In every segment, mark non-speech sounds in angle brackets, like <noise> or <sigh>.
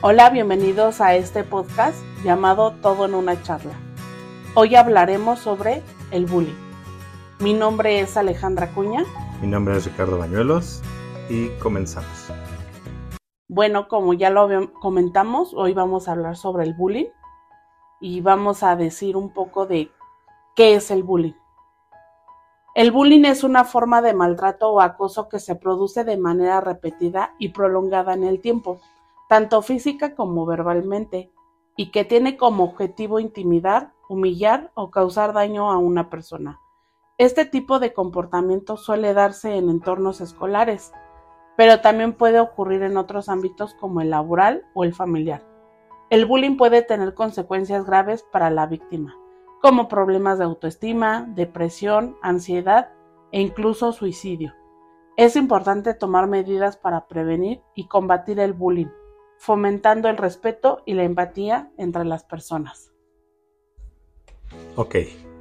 Hola, bienvenidos a este podcast llamado Todo en una charla. Hoy hablaremos sobre el bullying. Mi nombre es Alejandra Cuña. Mi nombre es Ricardo Bañuelos y comenzamos. Bueno, como ya lo comentamos, hoy vamos a hablar sobre el bullying y vamos a decir un poco de qué es el bullying. El bullying es una forma de maltrato o acoso que se produce de manera repetida y prolongada en el tiempo tanto física como verbalmente, y que tiene como objetivo intimidar, humillar o causar daño a una persona. Este tipo de comportamiento suele darse en entornos escolares, pero también puede ocurrir en otros ámbitos como el laboral o el familiar. El bullying puede tener consecuencias graves para la víctima, como problemas de autoestima, depresión, ansiedad e incluso suicidio. Es importante tomar medidas para prevenir y combatir el bullying, fomentando el respeto y la empatía entre las personas. Ok,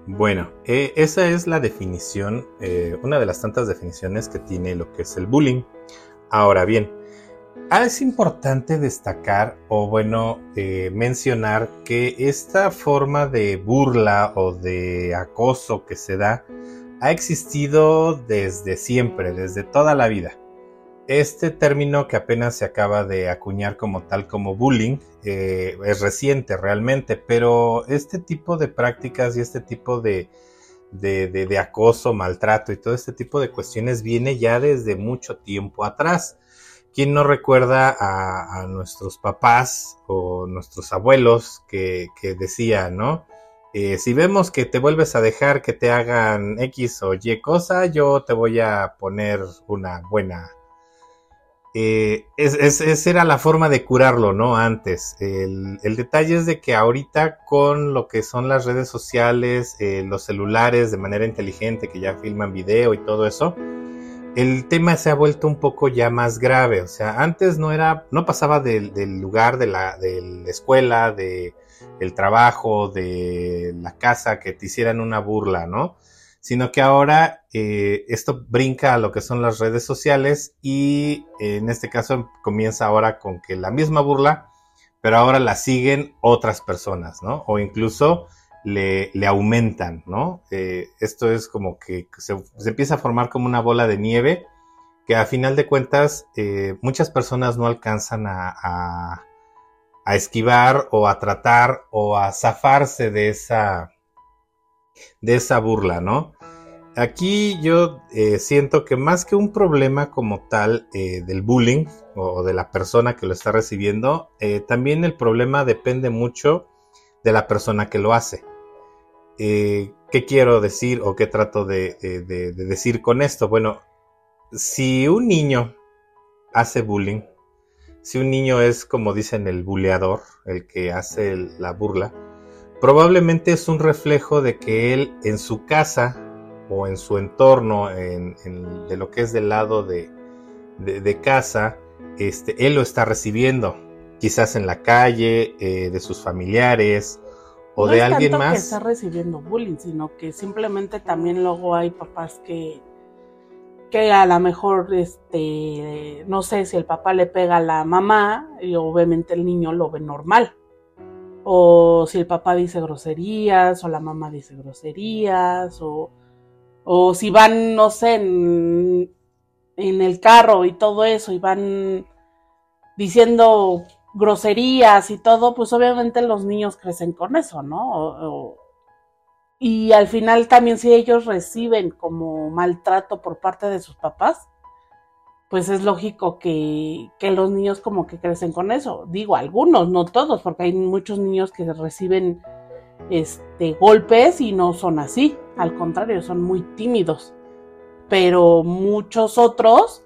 bueno, eh, esa es la definición, eh, una de las tantas definiciones que tiene lo que es el bullying. Ahora bien, ah, es importante destacar o bueno, eh, mencionar que esta forma de burla o de acoso que se da ha existido desde siempre, desde toda la vida. Este término que apenas se acaba de acuñar como tal como bullying eh, es reciente realmente, pero este tipo de prácticas y este tipo de, de, acoso, maltrato y todo este tipo de cuestiones viene ya desde mucho tiempo atrás. ¿Quién no recuerda a, nuestros papás o nuestros abuelos que, que decían, ¿no? Eh, si vemos que te vuelves a dejar que te hagan X o Y cosa, yo te voy a poner una buena eh, esa era la forma de curarlo, ¿no? Antes. El, detalle es de que ahorita con lo que son las redes sociales, eh, los celulares de manera inteligente que ya filman video y todo eso, el tema se ha vuelto un poco ya más grave. O sea, antes no era, no pasaba del, lugar de la, de la escuela, del trabajo, de la casa, que te hicieran una burla, ¿no? Sino que ahora eh, esto brinca a lo que son las redes sociales y eh, en este caso comienza ahora con que la misma burla, pero ahora la siguen otras personas, ¿no? O incluso le, aumentan, ¿no? Eh, esto es como que se, empieza a formar como una bola de nieve que a final de cuentas muchas personas no alcanzan a, a esquivar o a tratar o a zafarse de esa de esa burla, ¿no? aquí yo eh, siento que más que un problema como tal eh, del bullying o de la persona que lo está recibiendo, eh, también el problema depende mucho de la persona que lo hace. ¿Qué quiero decir o qué trato de, decir con esto? Bueno, si un niño hace bullying, si un niño es como dicen el buleador, el que hace la burla, probablemente es un reflejo de que él en su casa o en su entorno, en, de lo que es del lado de, casa, este, él lo está recibiendo, quizás en la calle, eh, de sus familiares o de alguien más. que está recibiendo bullying, sino que simplemente también luego hay papás que que a lo mejor, este, no sé si el papá le pega a la mamá y obviamente el niño lo ve normal. O si el papá dice groserías o la mamá dice groserías o o si van, no sé, en, el carro y todo eso, y van diciendo groserías y todo, pues obviamente los niños crecen con eso, ¿no? y al final también si ellos reciben como maltrato por parte de sus papás, pues es lógico que, que, los niños como que crecen con eso. Digo, algunos, no todos, porque hay muchos niños que reciben este, golpes y no son así, al contrario, son muy tímidos, pero muchos otros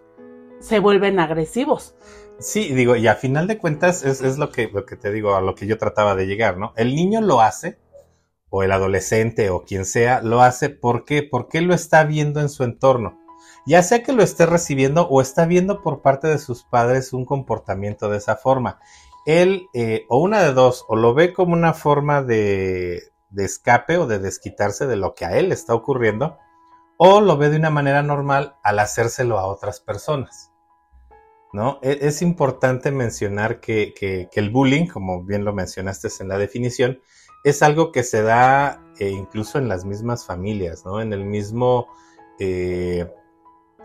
se vuelven agresivos. Sí, digo, y a final de cuentas es, lo, que, lo que te digo, a lo que yo trataba de llegar, ¿no? El niño lo hace, o el adolescente, o quien sea, lo hace, ¿por qué? Porque lo está viendo en su entorno. Ya sea que lo esté recibiendo o está viendo por parte de sus padres un comportamiento de esa forma él, eh, o una de dos, o lo ve como una forma de, de escape o de desquitarse de lo que a él está ocurriendo, o lo ve de una manera normal al hacérselo a otras personas. ¿no? E, es, importante mencionar que, el bullying, como bien lo mencionaste en la definición, es algo que se da eh, incluso en las mismas familias, ¿no? En el mismo, eh,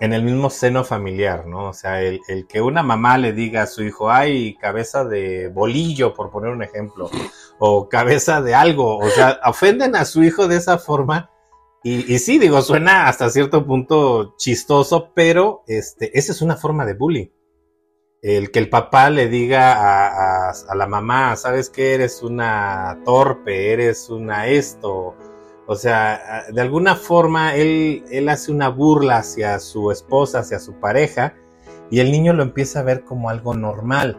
en el mismo seno familiar, ¿no? O sea, el, que una mamá le diga a su hijo, ay, cabeza de bolillo, por poner un ejemplo, o cabeza de algo, o sea, ofenden a su hijo de esa forma y, sí, digo, suena hasta cierto punto chistoso, pero este, esa es una forma de bullying. El que el papá le diga a, a, la mamá, sabes que eres una torpe, eres una esto. O sea, de alguna forma él, él hace una burla hacia su esposa, hacia su pareja, y el niño lo empieza a ver como algo normal.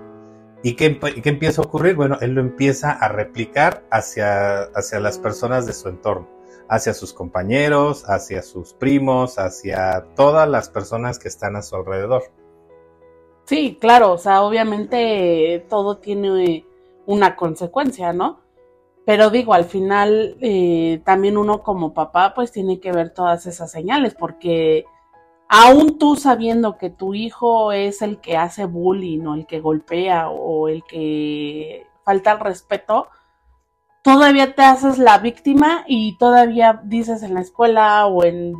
¿Y qué, qué empieza a ocurrir? Bueno, él lo empieza a replicar hacia, hacia las personas de su entorno hacia sus compañeros, hacia sus primos, hacia todas las personas que están a su alrededor. Sí, claro, o sea, obviamente todo tiene una consecuencia, ¿no? Pero digo, al final eh, también uno como papá pues tiene que ver todas esas señales porque aún tú sabiendo que tu hijo es el que hace bullying o el que golpea o el que falta el respeto, todavía te haces la víctima y todavía dices en la escuela o en,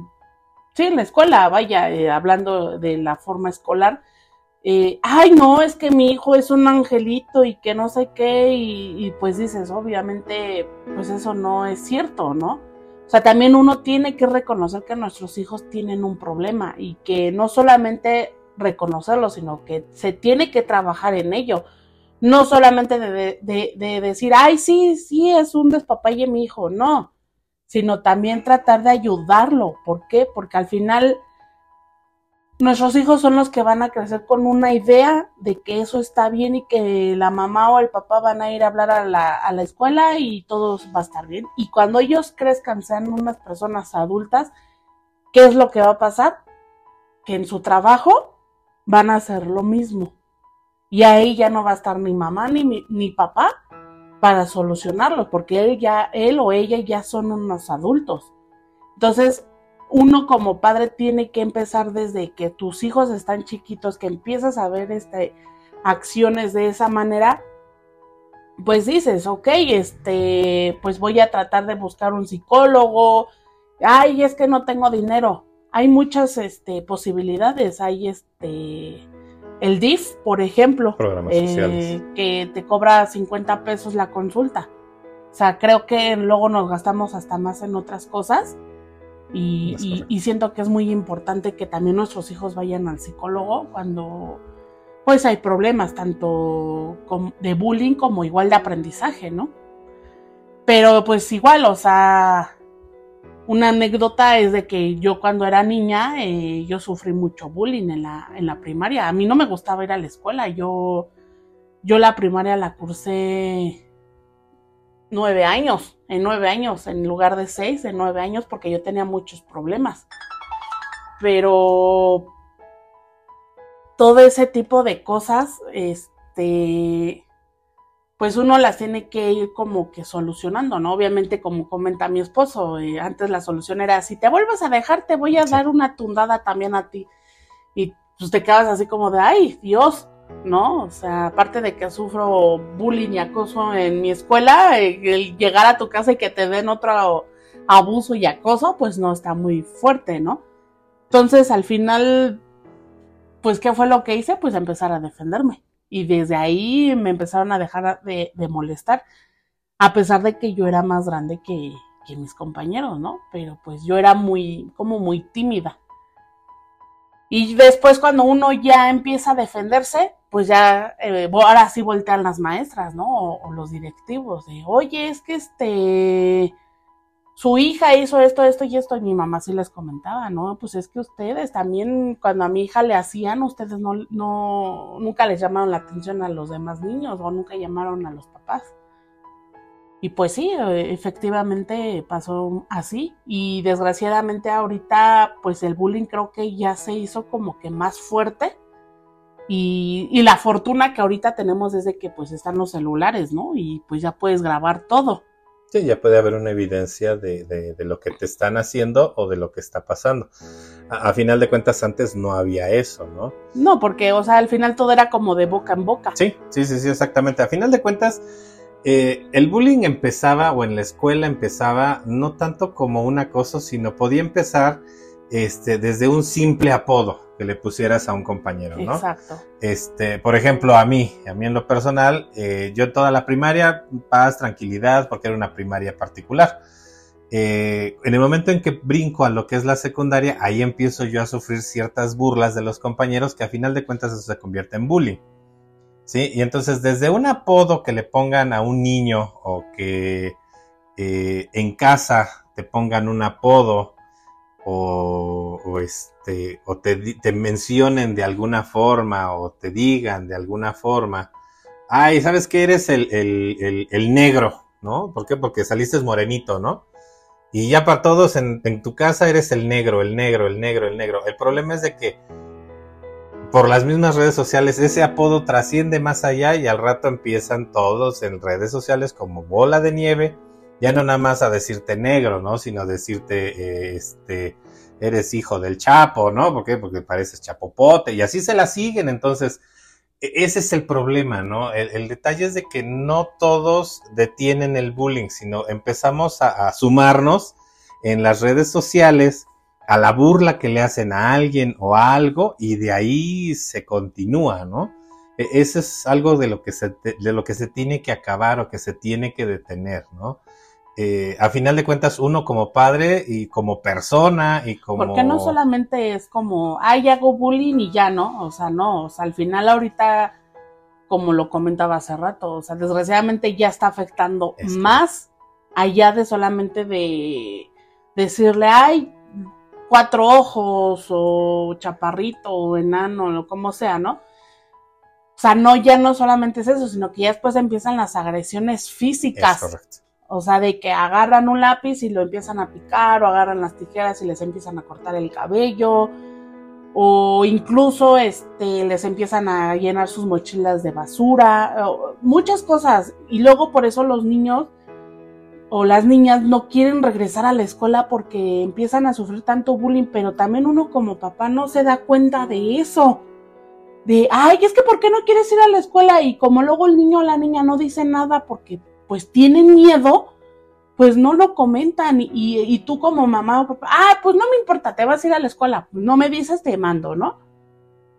sí, en la escuela, vaya, eh, hablando de la forma escolar, eh, ay, no, es que mi hijo es un angelito y que no sé qué, y, pues dices, obviamente, pues eso no es cierto, ¿no? O sea, también uno tiene que reconocer que nuestros hijos tienen un problema y que no solamente reconocerlo, sino que se tiene que trabajar en ello no solamente de, decir, ay, sí, sí, es un despapalle mi hijo, no, sino también tratar de ayudarlo. ¿Por qué? Porque al final nuestros hijos son los que van a crecer con una idea de que eso está bien y que la mamá o el papá van a ir a hablar a la, a la escuela y todo va a estar bien. Y cuando ellos crezcan, sean unas personas adultas, ¿qué es lo que va a pasar? Que en su trabajo van a hacer lo mismo y ahí ya no va a estar ni mamá ni, ni papá para solucionarlo, porque él ya, él o ella ya son unos adultos. Entonces, uno como padre tiene que empezar desde que tus hijos están chiquitos, que empiezas a ver este, acciones de esa manera, pues dices, ok, este, pues voy a tratar de buscar un psicólogo, ay, es que no tengo dinero. Hay muchas este, posibilidades, hay este, el DIF, por ejemplo, eh, que te cobra 50 pesos la consulta. O sea, creo que luego nos gastamos hasta más en otras cosas y, siento que es muy importante que también nuestros hijos vayan al psicólogo cuando pues hay problemas tanto de bullying como igual de aprendizaje, ¿no? Pero pues igual, o sea, una anécdota es de que yo cuando era niña, eh, yo sufrí mucho bullying en la, en la primaria. A mí no me gustaba ir a la escuela. Yo, yo la primaria la cursé nueve años, en nueve años, en lugar de seis, en nueve años, porque yo tenía muchos problemas. Pero todo ese tipo de cosas, este, pues uno las tiene que ir como que solucionando, ¿no? Obviamente, como comenta mi esposo, eh, antes la solución era, si te vuelves a dejar, te voy a dar una tundada también a ti. Y pues te quedas así como de, ay, Dios, ¿no? O sea, aparte de que sufro bullying y acoso en mi escuela, eh, el llegar a tu casa y que te den otro abuso y acoso, pues no está muy fuerte, ¿no? Entonces, al final, pues, ¿qué fue lo que hice? Pues empezar a defenderme y desde ahí me empezaron a dejar de, molestar, a pesar de que yo era más grande que, mis compañeros, ¿no? Pero pues yo era muy, como muy tímida. Y después cuando uno ya empieza a defenderse, pues ya, eh, ahora sí voltean las maestras, ¿no? o, los directivos de, oye, es que este, su hija hizo esto, esto y esto, y mi mamá sí les comentaba, ¿no? Pues es que ustedes también, cuando a mi hija le hacían, ustedes no, no, nunca les llamaron la atención a los demás niños o nunca llamaron a los papás. Y pues sí, efectivamente pasó así. Y desgraciadamente ahorita, pues el bullying creo que ya se hizo como que más fuerte. Y, y la fortuna que ahorita tenemos es de que pues están los celulares, ¿no? Y pues ya puedes grabar todo Sí, ya puede haber una evidencia de, de, lo que te están haciendo o de lo que está pasando. A, final de cuentas, antes no había eso, ¿no? No, porque, o sea, al final todo era como de boca en boca. Sí, sí, sí, sí, exactamente. A final de cuentas, eh, el bullying empezaba, o en la escuela empezaba, no tanto como un acoso, sino podía empezar este, desde un simple apodo que le pusieras a un compañero, ¿no? Exacto. Este, por ejemplo, a mí, a mí en lo personal, eh, yo toda la primaria, paz, tranquilidad, porque era una primaria particular. Eh, en el momento en que brinco a lo que es la secundaria, ahí empiezo yo a sufrir ciertas burlas de los compañeros que a final de cuentas eso se convierte en bullying. ¿Sí? Y entonces desde un apodo que le pongan a un niño o que eh, en casa te pongan un apodo o, este, o te, te, mencionen de alguna forma o te digan de alguna forma, ay, ¿sabes que eres el, el, el, negro? ¿No? ¿Por qué? Porque saliste morenito, ¿no? Y ya para todos en, en, tu casa eres el negro, el negro, el negro, el negro. El problema es de que por las mismas redes sociales ese apodo trasciende más allá y al rato empiezan todos en redes sociales como bola de nieve ya no nada más a decirte negro, ¿no? Sino decirte, eh, este, eres hijo del Chapo, ¿no? ¿Por qué? Porque pareces chapopote y así se la siguen. Entonces, e-, ese es el problema, ¿no? El, detalle es de que no todos detienen el bullying, sino empezamos a, sumarnos en las redes sociales a la burla que le hacen a alguien o a algo y de ahí se continúa, ¿no? E-, Eso es algo de lo que se, de lo que se tiene que acabar o que se tiene que detener, ¿no? Eh, a final de cuentas uno como padre y como persona y como... Porque no solamente es como, ay, hago bullying y ya, ¿no? O sea, no, o sea, al final ahorita, como lo comentaba hace rato, o sea, desgraciadamente ya está afectando más allá de solamente de decirle, ay, cuatro ojos o chaparrito o enano o como sea, ¿no? O sea, no, ya no solamente es eso, sino que ya después empiezan las agresiones físicas. Es correcto. O sea, de que agarran un lápiz y lo empiezan a picar, o agarran las tijeras y les empiezan a cortar el cabello, o incluso este, les empiezan a llenar sus mochilas de basura, muchas cosas. Y luego por eso los niños o las niñas no quieren regresar a la escuela porque empiezan a sufrir tanto bullying, pero también uno como papá no se da cuenta de eso. De, ay, es que ¿por qué no quieres ir a la escuela? Y como luego el niño o la niña no dice nada porque pues tienen miedo, pues no lo comentan y, tú como mamá o papá, ah, pues no me importa, te vas a ir a la escuela, pues no me dices, te mando, ¿no?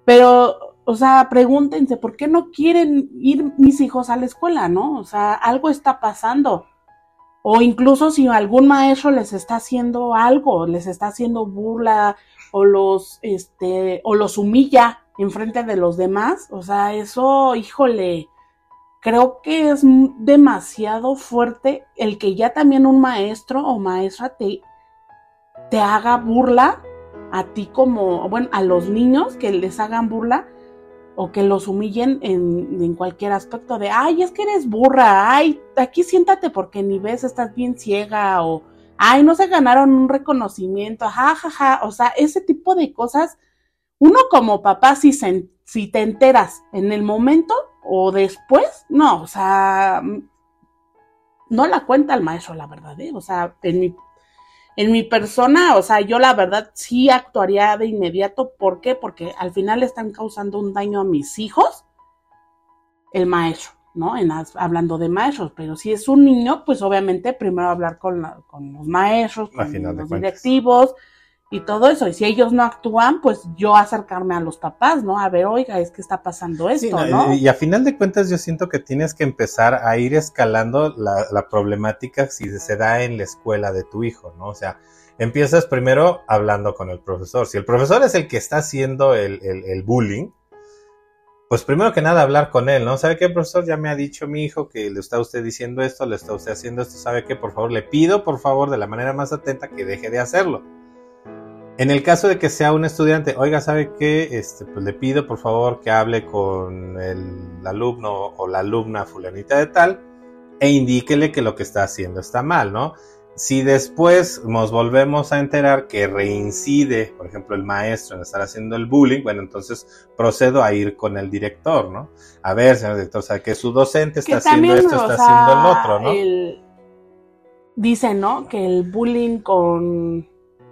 Pero, o sea, pregúntense, ¿por qué no quieren ir mis hijos a la escuela, no? O sea, algo está pasando. O incluso si algún maestro les está haciendo algo, les está haciendo burla o los, este, o los humilla en frente de los demás, o sea, eso, híjole, creo que es demasiado fuerte el que ya también un maestro o maestra te, te haga burla a ti como, bueno, a los niños que les hagan burla o que los humillen en, en, cualquier aspecto de, ay, es que eres burra, ay, aquí siéntate porque ni ves, estás bien ciega o, ay, no se ganaron un reconocimiento, jajaja, o sea, ese tipo de cosas, uno como papá, si, se, si te enteras en el momento, o después, no, o sea, no la cuenta el maestro, la verdad, ¿eh? o sea, en mi, en mi persona, o sea, yo la verdad sí actuaría de inmediato, ¿por qué? Porque al final están causando un daño a mis hijos, el maestro, ¿no? En, hablando de maestros, pero si es un niño, pues obviamente primero hablar con, con los maestros, con los directivos, y todo eso. Y si ellos no actúan, pues yo acercarme a los papás, ¿no? A ver, oiga, es que está pasando esto, ¿no? Y a final de cuentas yo siento que tienes que empezar a ir escalando la, problemática si se da en la escuela de tu hijo, ¿no? O sea, empiezas primero hablando con el profesor. Si el profesor es el que está haciendo el, el bullying, pues primero que nada hablar con él, ¿no? ¿Sabe qué, profesor? Ya me ha dicho mi hijo que le está usted diciendo esto, le está usted haciendo esto, ¿sabe qué? Por favor, le pido, por favor, de la manera más atenta que deje de hacerlo. En el caso de que sea un estudiante, oiga, ¿sabe qué? Este, pues le pido por favor que hable con el alumno o la alumna fulanita de tal e indíquele que lo que está haciendo está mal, ¿no? Si después nos volvemos a enterar que reincide, por ejemplo, el maestro en estar haciendo el bullying, bueno, entonces procedo a ir con el director, ¿no? A ver, señor director, ¿sabe que su docente está haciendo esto, está haciendo el otro, ¿no? dicen, ¿no? Que el bullying con,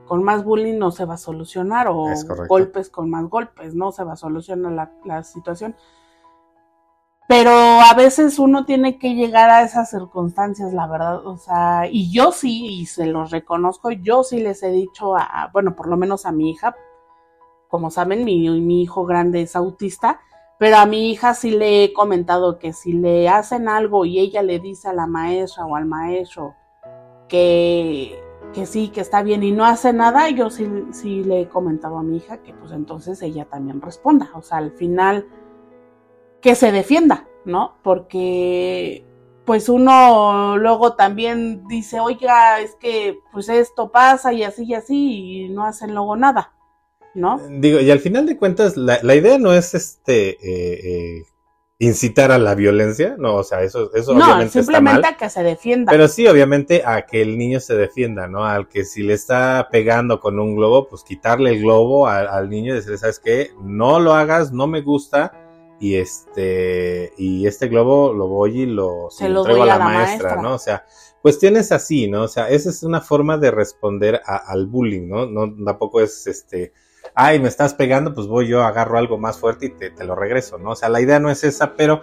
con más bullying no se va a solucionar o golpes con más golpes, no se va a solucionar la, la situación. Pero a veces uno tiene que llegar a esas circunstancias, la verdad, o sea, y yo sí, y se los reconozco, yo sí les he dicho a, bueno, por lo menos a mi hija, como saben, mi, mi hijo grande es autista, pero a mi hija sí le he comentado que si le hacen algo y ella le dice a la maestra o al maestro que, que sí, que está bien y no hace nada, yo sí, sí le he comentado a mi hija que pues entonces ella también responda, o sea, al final que se defienda, ¿no? Porque pues uno luego también dice, oiga, es que pues esto pasa y así y así y no hacen luego nada, ¿no? Digo, y al final de cuentas, la, idea no es este eh, eh, incitar a la violencia, no, o sea, eso, eso no, simplemente a que se defienda. Pero sí, obviamente, a que el niño se defienda, ¿no? Al que si le está pegando con un globo, pues quitarle el globo al, al niño y decirle, ¿sabes qué? No lo hagas, no me gusta y este y este globo lo voy y lo, se lo entrego a la, maestra, ¿no? O sea, cuestiones así, ¿no? O sea, esa es una forma de responder al bullying, ¿no? No tampoco es este, ay, me estás pegando, pues voy yo agarro algo más fuerte y te, te lo regreso, ¿no? O sea, la idea no es esa, pero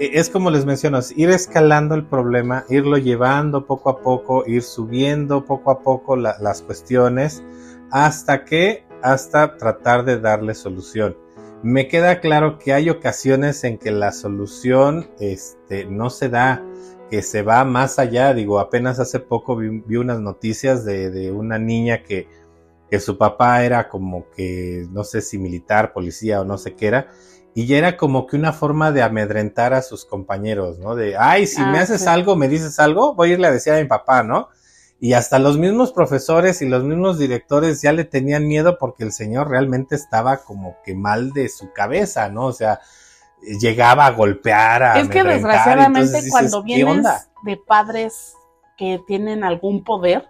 eh, es como les menciono, ir escalando el problema, irlo llevando poco a poco, ir subiendo poco a poco las cuestiones hasta que hasta tratar de darle solución me queda claro que hay ocasiones en que la solución este, no se da, que se va más allá. Digo, apenas hace poco vi, unas noticias de, de una niña que, que, su papá era como que, no sé si militar, policía o no sé qué era, y ya era como que una forma de amedrentar a sus compañeros, ¿no? De, ay, si me ah, haces algo, me dices algo, voy a irle a decir a mi papá, ¿no? y hasta los mismos profesores y los mismos directores ya le tenían miedo porque el señor realmente estaba como que mal de su cabeza, ¿no? O sea, llegaba a golpear a... Es que desgraciadamente cuando vienes de padres que tienen algún poder,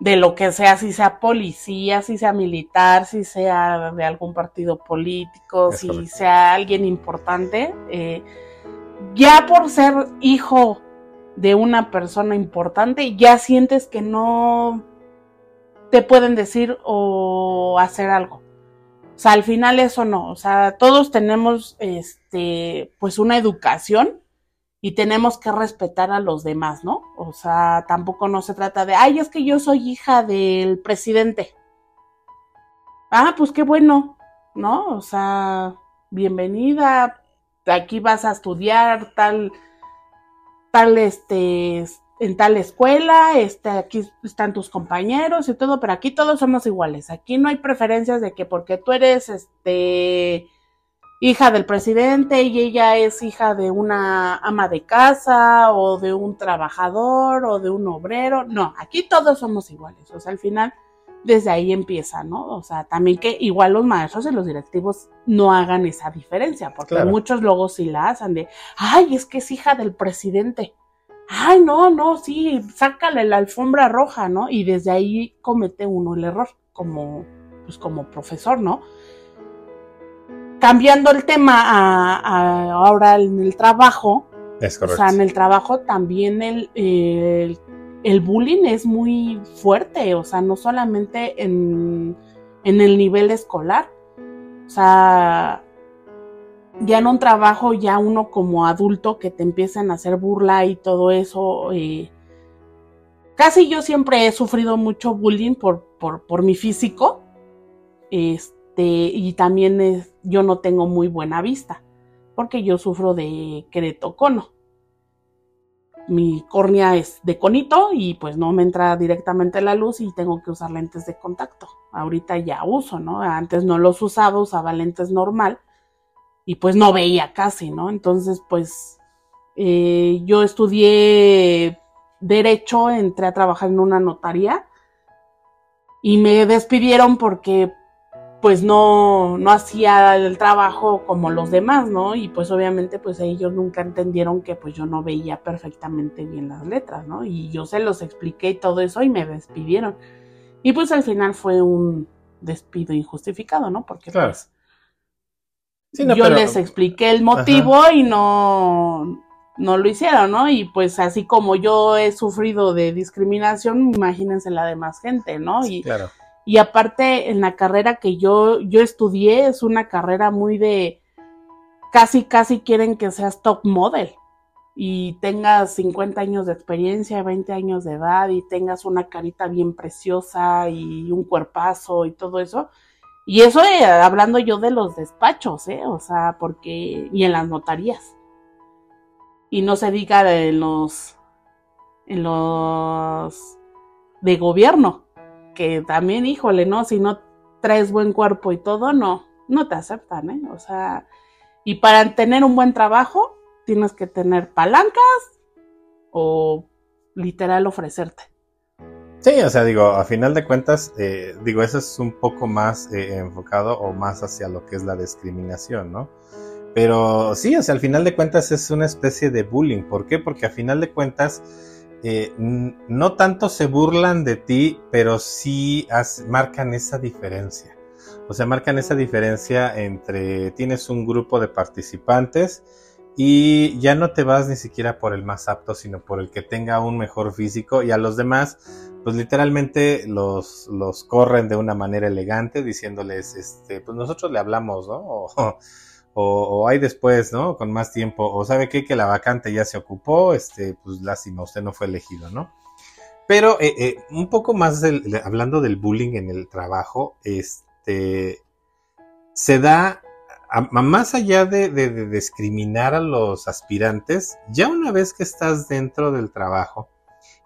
de lo que sea, si sea policía, si sea militar, si sea de algún partido político, si sea alguien importante, eh, ya por ser hijo de una persona importante, ya sientes que no te pueden decir o hacer algo. O sea, al final eso no, o sea, todos tenemos este pues una educación y tenemos que respetar a los demás, ¿no? O sea, tampoco no se trata de, "Ay, es que yo soy hija del presidente." Ah, pues qué bueno, ¿no? O sea, bienvenida, aquí vas a estudiar tal tal, este, en tal escuela, este, aquí están tus compañeros y todo, pero aquí todos somos iguales. Aquí no hay preferencias de que porque tú eres, este, hija del presidente y ella es hija de una ama de casa o de un trabajador o de un obrero. No, aquí todos somos iguales. O sea, al final desde ahí empieza, ¿no? O sea, también que igual los maestros y los directivos no hagan esa diferencia, porque muchos luego sí la hacen de, ay, es que es hija del presidente. Ay, no, no, sí, sácale la alfombra roja, ¿no? Y desde ahí comete uno el error como, pues como profesor, ¿no? Cambiando el tema a, ahora en el trabajo, es correcto. O sea, en el trabajo también el, el el bullying es muy fuerte, o sea, no solamente en, el nivel escolar, o sea, ya en un trabajo, ya uno como adulto que te empiezan a hacer burla y todo eso, eh, casi yo siempre he sufrido mucho bullying por, por, por mi físico, este, y también yo no tengo muy buena vista, porque yo sufro de queretocono mi córnea es de conito y pues no me entra directamente la luz y tengo que usar lentes de contacto. Ahorita ya uso, ¿no? Antes no los usaba, usaba lentes normal y pues no veía casi, ¿no? Entonces pues eh, yo estudié derecho, entré a trabajar en una notaría y me despidieron porque pues no, no hacía el trabajo como los demás, ¿no? Y pues obviamente pues ellos nunca entendieron que pues yo no veía perfectamente bien las letras, ¿no? Y yo se los expliqué y todo eso y me despidieron. Y pues al final fue un despido injustificado, ¿no? Porque pues yo les expliqué el motivo y no, no lo hicieron, ¿no? Y pues así como yo he sufrido de discriminación, imagínense la demás gente, ¿no? Y, claro. Y aparte en la carrera que yo, yo estudié es una carrera muy de casi, casi quieren que seas top model y tengas 50 años de experiencia, 20 años de edad y tengas una carita bien preciosa y un cuerpazo y todo eso. Y eso eh, hablando yo de los despachos, ¿eh? O sea, porque... y en las notarías y no se diga en los en los de gobierno que también híjole no si no traes buen cuerpo y todo no no te aceptan eh o sea y para tener un buen trabajo tienes que tener palancas o literal ofrecerte Sí, o sea, digo, a final de cuentas, eh, digo, eso es un poco más eh, enfocado o más hacia lo que es la discriminación, ¿no? Pero sí, o sea, al final de cuentas es una especie de bullying. ¿Por qué? Porque al final de cuentas eh, no tanto se burlan de ti, pero sí marcan esa diferencia. O sea, marcan esa diferencia entre tienes un grupo de participantes y ya no te vas ni siquiera por el más apto, sino por el que tenga un mejor físico y a los demás, pues literalmente los, los corren de una manera elegante diciéndoles, este, pues nosotros le hablamos, ¿no? <laughs> O, o, hay después, ¿no? Con más tiempo, o sabe qué, que la vacante ya se ocupó, este, pues lástima, usted no fue elegido, ¿no? Pero eh, eh, un poco más hablando del bullying en el trabajo, este, se da, más allá de, discriminar a los aspirantes, ya una vez que estás dentro del trabajo,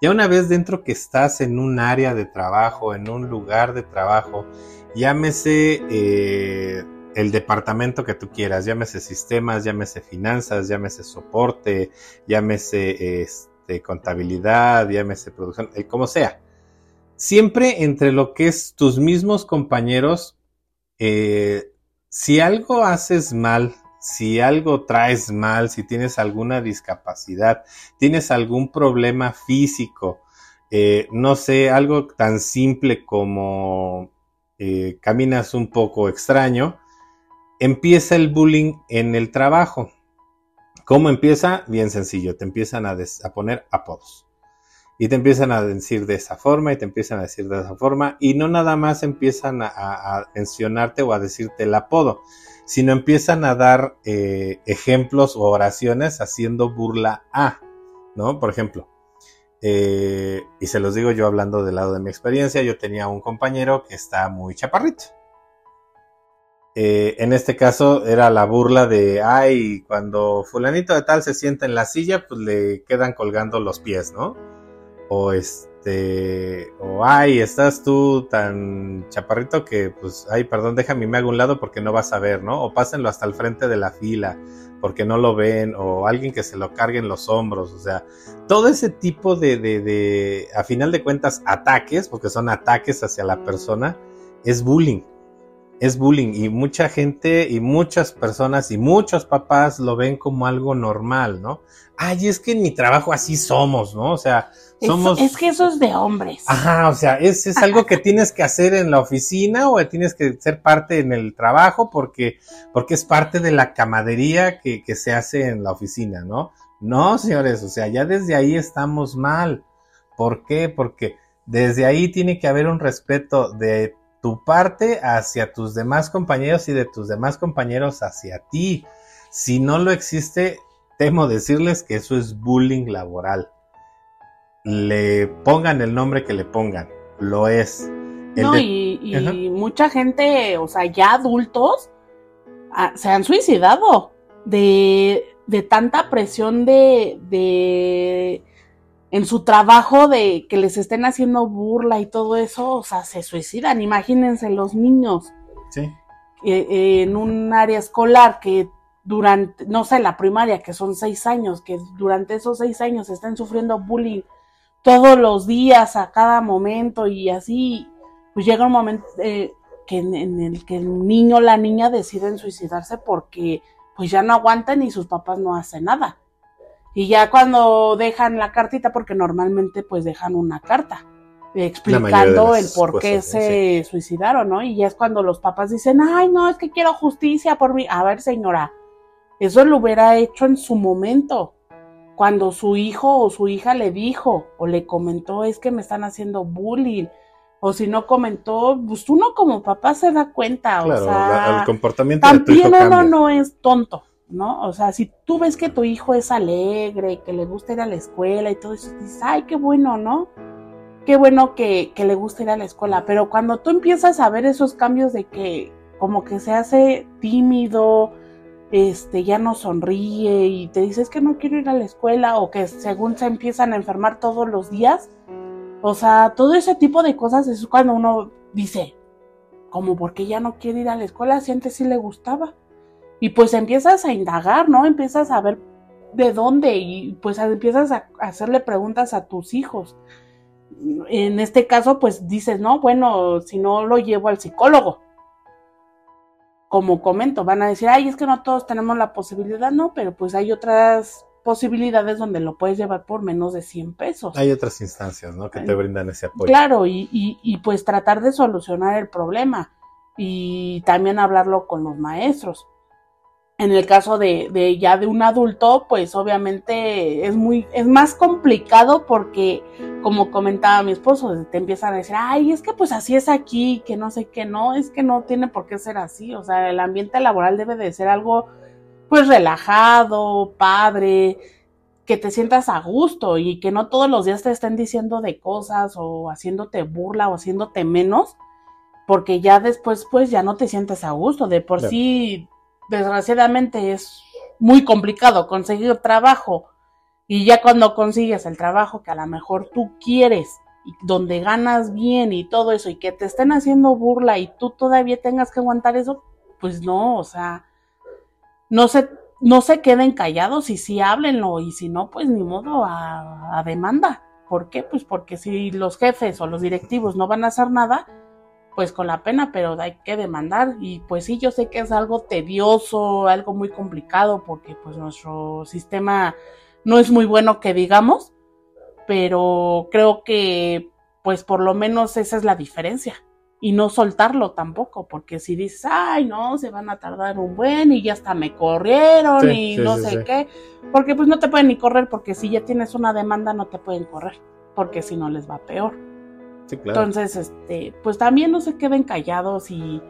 ya una vez dentro que estás en un área de trabajo, en un lugar de trabajo, llámese eh, el departamento que tú quieras, llámese sistemas, llámese finanzas, llámese soporte, llámese este, contabilidad, llámese producción, eh, como sea. Siempre entre lo que es tus mismos compañeros, eh, si algo haces mal, si algo traes mal, si tienes alguna discapacidad, tienes algún problema físico, eh, no sé, algo tan simple como caminas un poco extraño, empieza el bullying en el trabajo. ¿Cómo empieza? Bien sencillo, te empiezan a, poner apodos. Y te empiezan a decir de esa forma y te empiezan a decir de esa forma y no nada más empiezan a, mencionarte o a decirte el apodo, sino empiezan a dar eh, ejemplos o oraciones haciendo burla a, ¿no? Por ejemplo, eh, y se los digo yo hablando del lado de mi experiencia, yo tenía un compañero que está muy chaparrito eh, en este caso era la burla de, ay, cuando fulanito de tal se sienta en la silla, pues le quedan colgando los pies, ¿no? O este, o ay, estás tú tan chaparrito que, pues, ay, perdón, déjame me hago un lado porque no vas a ver, ¿no? O pásenlo hasta el frente de la fila porque no lo ven, o alguien que se lo cargue en los hombros, o sea, todo ese tipo de, de, de a final de cuentas, ataques, porque son ataques hacia la persona, es bullying es bullying y mucha gente y muchas personas y muchos papás lo ven como algo normal, ¿no? Ay, es que en mi trabajo así somos, ¿no? O sea, somos... Es, que eso es de hombres. Ajá, o sea, es, es algo que tienes que hacer en la oficina o tienes que ser parte en el trabajo porque, porque es parte de la camadería que, que se hace en la oficina, ¿no? No, señores, o sea, ya desde ahí estamos mal. ¿Por qué? Porque desde ahí tiene que haber un respeto de tu parte hacia tus demás compañeros y de tus demás compañeros hacia ti. Si no lo existe, temo decirles que eso es bullying laboral. Le pongan el nombre que le pongan, lo es. no, y, mucha gente, o sea, ya adultos, ah, se han suicidado de, de tanta presión de, de en su trabajo de que les estén haciendo burla y todo eso, o sea, se suicidan. Imagínense los niños sí. Eh, en un área escolar que durante, no sé, la primaria, que son seis años, que durante esos seis años estén sufriendo bullying todos los días, a cada momento y así, pues llega un momento eh, que en, el que el niño o la niña deciden suicidarse porque pues ya no aguantan y sus papás no hacen nada. Y ya cuando dejan la cartita, porque normalmente pues dejan una carta explicando el por qué se suicidaron, ¿no? Y ya es cuando los papás dicen, ay, no, es que quiero justicia por mí. A ver, señora, eso lo hubiera hecho en su momento. cuando su hijo o su hija le dijo o le comentó es que me están haciendo bullying o si no comentó, pues uno como papá se da cuenta, o sea, el comportamiento de tu hijo uno no es tonto, ¿no? O sea, si tú ves que tu hijo es alegre, que le gusta ir a la escuela y todo eso, dices, ay, qué bueno, ¿no? Qué bueno que, que le gusta ir a la escuela, pero cuando tú empiezas a ver esos cambios de que como que se hace tímido, este, ya no sonríe y te dices que no quiero ir a la escuela o que según se empiezan a enfermar todos los días, o sea, todo ese tipo de cosas es cuando uno dice, como porque ya no quiere ir a la escuela, si antes sí le gustaba. Y pues empiezas a indagar, ¿no? Empiezas a ver de dónde y pues empiezas a hacerle preguntas a tus hijos. En este caso, pues dices, no, bueno, si no lo llevo al psicólogo. Como comento, van a decir, ay, es que no todos tenemos la posibilidad, no, pero pues hay otras posibilidades donde lo puedes llevar por menos de 100 pesos. Hay otras instancias, ¿no? Que te brindan ese apoyo. Claro, y, y, y, pues tratar de solucionar el problema y también hablarlo con los maestros. En el caso de, de, ya de un adulto, pues obviamente es muy, es más complicado porque, como comentaba mi esposo, te empiezan a decir, ay, es que pues así es aquí, que no sé qué, no, es que no tiene por qué ser así, o sea, el ambiente laboral debe de ser algo pues relajado, padre, que te sientas a gusto y que no todos los días te estén diciendo de cosas o haciéndote burla o haciéndote menos, porque ya después pues ya no te sientes a gusto. De por sí, desgraciadamente es muy complicado conseguir trabajo y ya cuando consigues el trabajo que a lo mejor tú quieres y donde ganas bien y todo eso y que te estén haciendo burla y tú todavía tengas que aguantar eso, pues no, o sea, no se, no se queden callados y sí háblenlo y si no, pues ni modo a, demanda. ¿Por qué? Pues porque si los jefes o los directivos no van a hacer nada, pues con la pena, pero hay que demandar. Y pues sí, yo sé que es algo tedioso, algo muy complicado, porque pues nuestro sistema no es muy bueno que digamos, pero creo que pues por lo menos esa es la diferencia y no soltarlo tampoco, porque si dices, ay, no, se van a tardar un buen y ya hasta me corrieron y no sé qué, porque pues no te pueden ni correr, porque si ya tienes una demanda no te pueden correr, porque si no les va peor. Entonces, este, pues también no se queden callados y,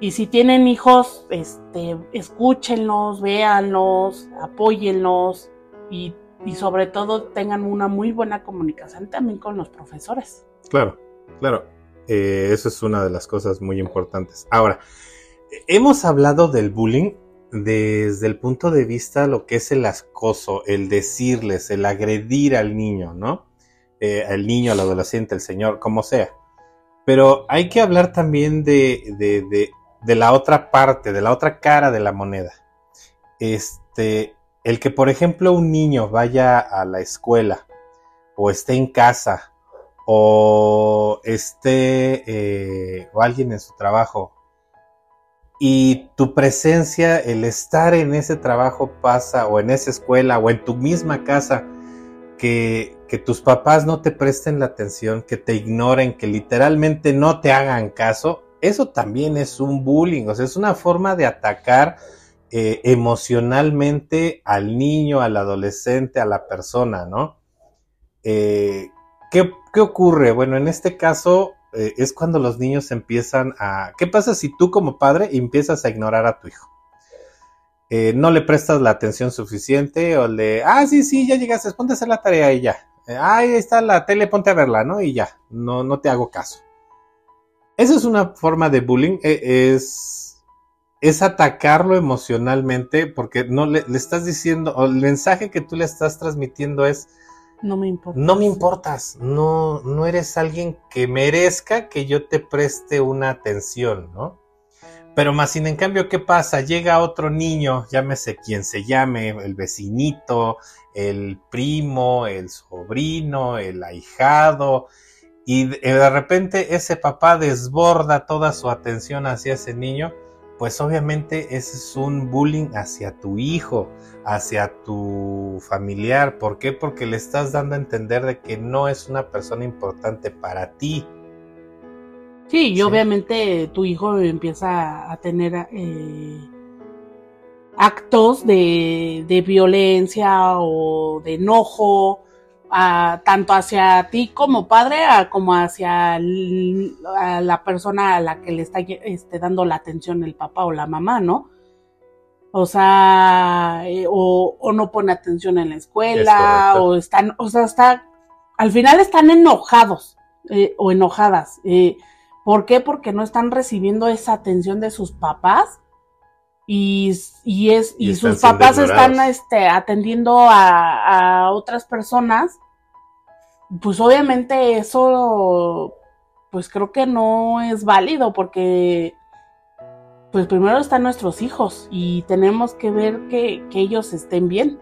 y si tienen hijos, este, escúchenlos, véanlos, apóyenlos y, y sobre todo tengan una muy buena comunicación también con los profesores. Claro, claro. Eh, eso es una de las cosas muy importantes. Ahora, hemos hablado del bullying desde el punto de vista lo que es el acoso, el decirles, el agredir al niño, ¿no? Eh, al niño, al adolescente, al señor, como sea. Pero hay que hablar también de, de, de, la otra parte, de la otra cara de la moneda. Este, el que, por ejemplo, un niño vaya a la escuela o esté en casa o esté eh, o alguien en su trabajo y tu presencia, el estar en ese trabajo pasa o en esa escuela o en tu misma casa, que, que tus papás no te presten la atención, que te ignoren, que literalmente no te hagan caso, eso también es un bullying, o sea, es una forma de atacar eh, emocionalmente al niño, al adolescente, a la persona, ¿no? Eh, ¿Qué, ocurre? Bueno, en este caso eh, es cuando los niños empiezan a... ¿Qué pasa si tú como padre empiezas a ignorar a tu hijo? No le prestas la atención suficiente o le... Ah, sí, sí, ya llegaste, ponte a hacer la tarea y ya. Ahí está la tele, ponte a verla, ¿no? Y ya, no, no te hago caso. Esa es una forma de bullying, es, es atacarlo emocionalmente porque no le, le estás diciendo, o el mensaje que tú le estás transmitiendo es no me importas. No me importas, no, no eres alguien que merezca que yo te preste una atención, ¿no? Pero más sin en cambio, ¿qué pasa? Llega otro niño, llámese quien se llame, el vecinito, el primo, el sobrino, el ahijado, y de repente ese papá desborda toda su atención hacia ese niño pues obviamente ese es un bullying hacia tu hijo, hacia tu familiar. ¿Por qué? Porque le estás dando a entender de que no es una persona importante para ti. Sí, y obviamente tu hijo empieza a tener eh, actos de, de violencia o de enojo, tanto hacia ti como padre como hacia la persona a la que le está este, dando la atención el papá o la mamá, ¿no? O sea, eh, o, no pone atención en la escuela, o están, o sea, está, al final están enojados eh, o enojadas. Eh, ¿Por qué? Porque no están recibiendo esa atención de sus papás y, y es, y, sus papás están este, atendiendo a, a otras personas. Pues obviamente eso, pues creo que no es válido porque pues primero están nuestros hijos y tenemos que ver que, ellos estén bien.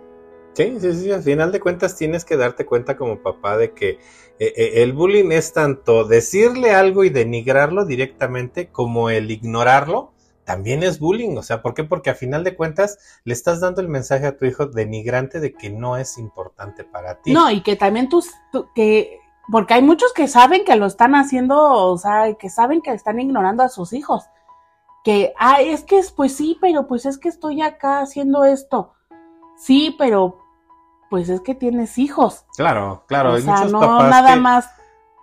Sí, sí, sí, al final de cuentas tienes que darte cuenta como papá de que eh, eh, el bullying es tanto decirle algo y denigrarlo directamente como el ignorarlo también es bullying. O sea, ¿por qué? Porque a final de cuentas le estás dando el mensaje a tu hijo denigrante de que no es importante para ti. No, y que también tú, que, porque hay muchos que saben que lo están haciendo, o sea, que saben que están ignorando a sus hijos que, ah, es que, pues sí, pero pues es que estoy acá haciendo esto. Sí, pero pues es que tienes hijos. Claro, claro. O sea, no nada más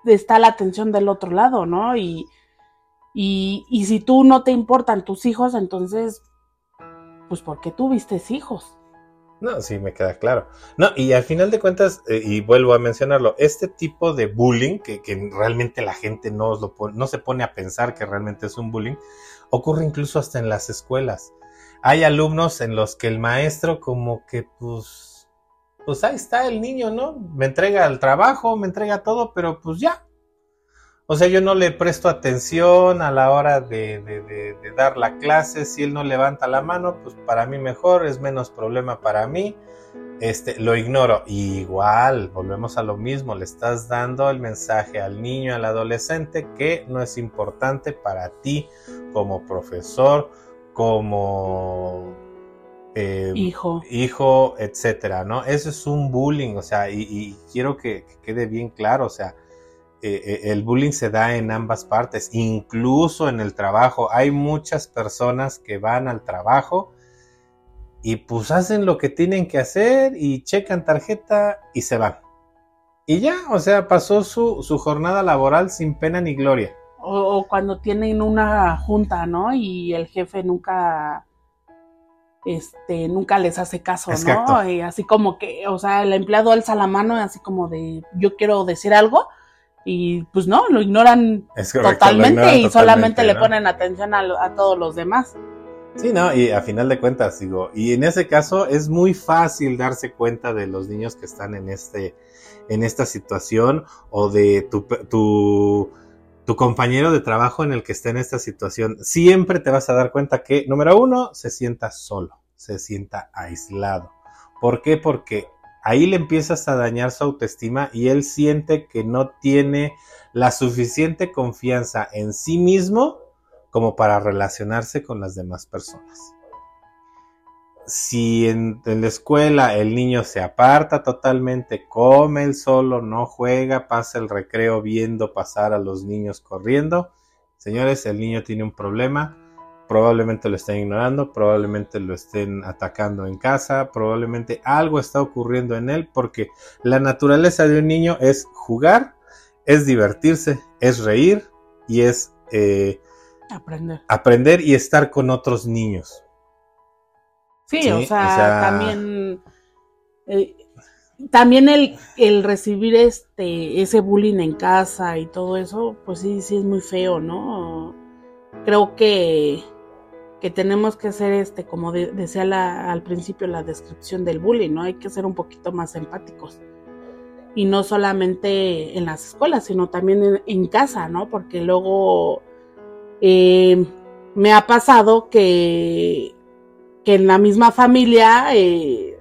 está la atención del otro lado, ¿no? Y, y, y si tú no te importan tus hijos, entonces, pues ¿por qué tuviste hijos? No, sí, me queda claro. No, y al final de cuentas, eh, y vuelvo a mencionarlo, este tipo de bullying, que, que realmente la gente no, lo, no se pone a pensar que realmente es un bullying, ocurre incluso hasta en las escuelas. Hay alumnos en los que el maestro como que pues, pues ahí está el niño, ¿no? Me entrega el trabajo, me entrega todo, pero pues ya. O sea, yo no le presto atención a la hora de, dar la clase. Si él no levanta la mano, pues para mí mejor, es menos problema para mí. Este, lo ignoro. igual, volvemos a lo mismo, le estás dando el mensaje al niño, al adolescente, que no es importante para ti como profesor, como eh, hijo. hijo, etcétera, ¿no? Eso es un bullying, o sea, y, quiero que, quede bien claro, o sea, eh, eh, el bullying se da en ambas partes, incluso en el trabajo. Hay muchas personas que van al trabajo y pues hacen lo que tienen que hacer y checan tarjeta y se van. Y ya, o sea, pasó su, su jornada laboral sin pena ni gloria. O, cuando tienen una junta, ¿no? Y el jefe nunca, este, nunca les hace caso, ¿no? Y así como que, o sea, el empleado alza la mano así como de, yo quiero decir algo, y pues no, lo ignoran totalmente y solamente le ponen atención a, a, todos los demás. Sí, no, y a final de cuentas, digo, y en ese caso es muy fácil darse cuenta de los niños que están en este, en esta situación o de tu, tu tu compañero de trabajo en el que esté en esta situación, siempre te vas a dar cuenta que, número uno, se sienta solo, se sienta aislado. ¿Por qué? Porque ahí le empiezas a dañar su autoestima y él siente que no tiene la suficiente confianza en sí mismo como para relacionarse con las demás personas si en, la escuela el niño se aparta totalmente, come el solo, no juega, pasa el recreo viendo pasar a los niños corriendo, señores, el niño tiene un problema, probablemente lo estén ignorando, probablemente lo estén atacando en casa, probablemente algo está ocurriendo en él, porque la naturaleza de un niño es jugar, es divertirse, es reír y es eh, aprender. aprender y estar con otros niños. Sí, o, sea, también. Eh, también el, el, recibir este ese bullying en casa y todo eso, pues sí, sí es muy feo, ¿no? Creo que, que tenemos que hacer este, como decía al principio la descripción del bullying, ¿no? Hay que ser un poquito más empáticos. Y no solamente en las escuelas, sino también en, casa, ¿no? Porque luego eh, me ha pasado que que en la misma familia, eh,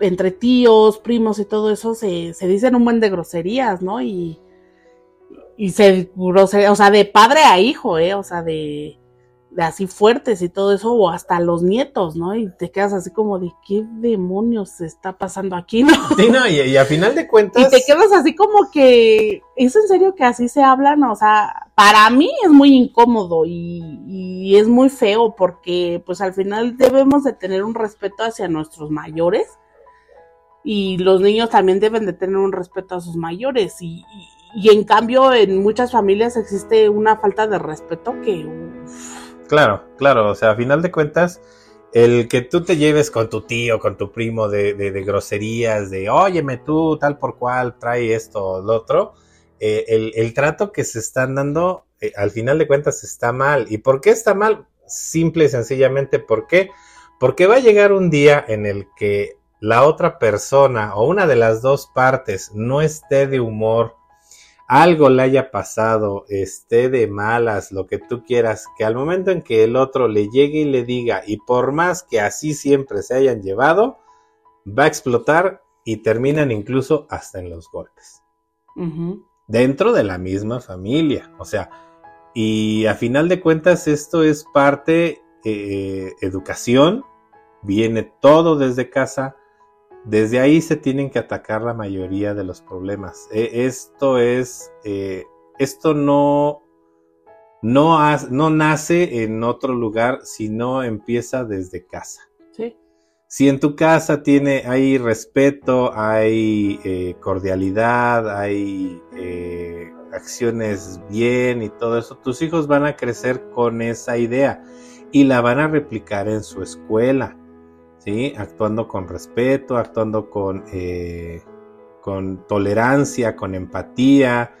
entre tíos, primos y todo eso, se, se dicen un buen de groserías, ¿no? Y, y se grosería, o sea, de padre a hijo, ¿eh? O sea, de, así fuertes y todo eso, o hasta los nietos, ¿no? Y te quedas así como de qué demonios está pasando aquí, <laughs> ¿no? Sí, no, y, y a final de cuentas. Y te quedas así como que, ¿es en serio que así se hablan? O sea, para mí es muy incómodo y, y, es muy feo porque pues al final debemos de tener un respeto hacia nuestros mayores y los niños también deben de tener un respeto a sus mayores y, y, en cambio en muchas familias existe una falta de respeto que... Claro, claro, o sea, a final de cuentas el que tú te lleves con tu tío, con tu primo de, de, groserías, de óyeme tú tal por cual, trae esto o lo otro, eh, el, el, trato que se están dando, eh, al final de cuentas está mal. ¿Y por qué está mal? Simple y sencillamente, ¿por qué? Porque va a llegar un día en el que la otra persona o una de las dos partes no esté de humor, algo le haya pasado, esté de malas, lo que tú quieras, que al momento en que el otro le llegue y le diga, y por más que así siempre se hayan llevado, va a explotar y terminan incluso hasta en los golpes. Dentro de la misma familia. O sea, y a final de cuentas esto es parte eh, educación, viene todo desde casa, desde ahí se tienen que atacar la mayoría de los problemas. E, esto es, eh, esto no, no, no, nace en otro lugar, sino empieza desde casa. Sí. Si en tu casa tiene, hay respeto, hay eh, cordialidad, hay eh, acciones bien y todo eso, tus hijos van a crecer con esa idea y la van a replicar en su escuela Actuando con respeto, actuando con, eh, con tolerancia, con empatía,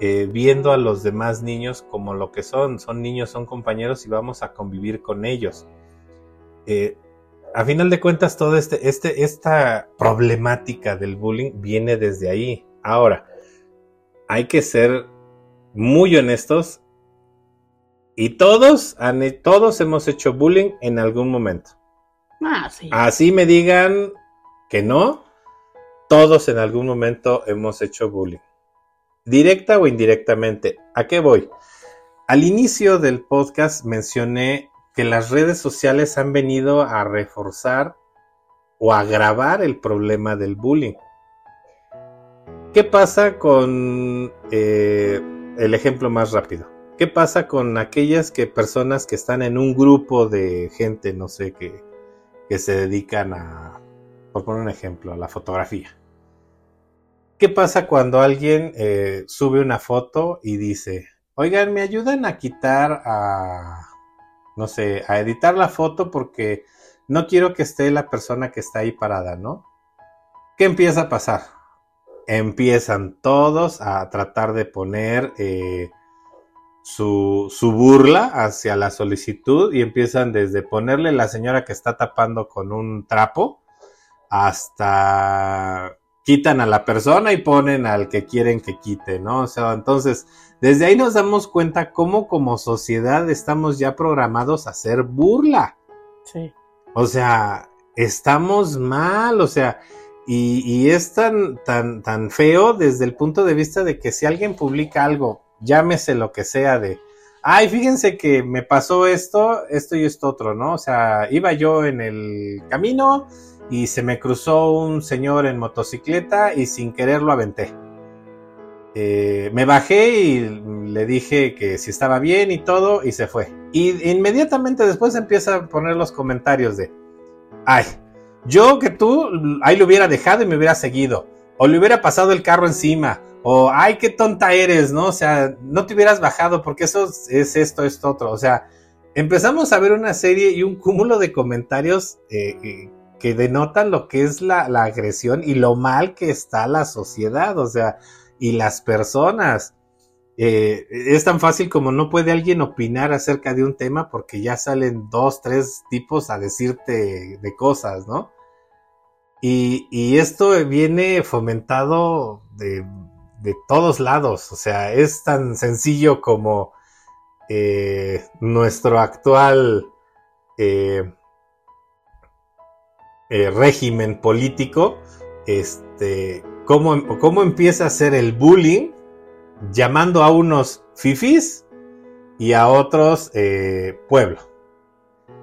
eh, viendo a los demás niños como lo que son, son niños, son compañeros y vamos a convivir con ellos. Eh, a final de cuentas, toda este, este, esta problemática del bullying viene desde ahí. Ahora, hay que ser muy honestos y todos, todos hemos hecho bullying en algún momento. Ah, Así me digan que no, todos en algún momento hemos hecho bullying. Directa o indirectamente. ¿A qué voy? Al inicio del podcast mencioné que las redes sociales han venido a reforzar o agravar el problema del bullying. ¿Qué pasa con eh, el ejemplo más rápido? ¿Qué pasa con aquellas que personas que están en un grupo de gente, no sé, qué que se dedican a, por poner un ejemplo, a la fotografía. ¿Qué pasa cuando alguien eh, sube una foto y dice, oigan, me ayudan a quitar a, no sé, a editar la foto porque no quiero que esté la persona que está ahí parada, ¿no? ¿Qué empieza a pasar? Empiezan todos a tratar de poner eh, su, burla hacia la solicitud y empiezan desde ponerle la señora que está tapando con un trapo hasta quitan a la persona y ponen al que quieren que quite, ¿no? O sea, entonces, desde ahí nos damos cuenta cómo como sociedad estamos ya programados a hacer burla. Sí. O sea, estamos mal, o sea, y, y es tan, tan, tan feo desde el punto de vista de que si alguien publica algo llámese lo que sea de, ay, fíjense que me pasó esto, esto y esto otro, ¿no? O sea, iba yo en el camino y se me cruzó un señor en motocicleta y sin querer lo aventé. Eh, me bajé y le dije que si estaba bien y todo y se fue. Y inmediatamente después empieza a poner los comentarios de, ay, yo que tú ahí lo hubiera dejado y me hubiera seguido. O le hubiera pasado el carro encima o, ay, qué tonta eres, ¿no? O sea, no te hubieras bajado porque eso es esto, esto, otro. O sea, empezamos a ver una serie y un cúmulo de comentarios eh, eh, que denotan lo que es la, agresión y lo mal que está la sociedad, o sea, y las personas. Eh, es tan fácil como no puede alguien opinar acerca de un tema porque ya salen dos, tres tipos a decirte de cosas, ¿no? Y, y esto viene fomentado de de todos lados. O sea, es tan sencillo como eh, nuestro actual eh, eh, régimen político. Este, cómo, cómo empieza a ser el bullying llamando a unos fifis y a otros pueblo.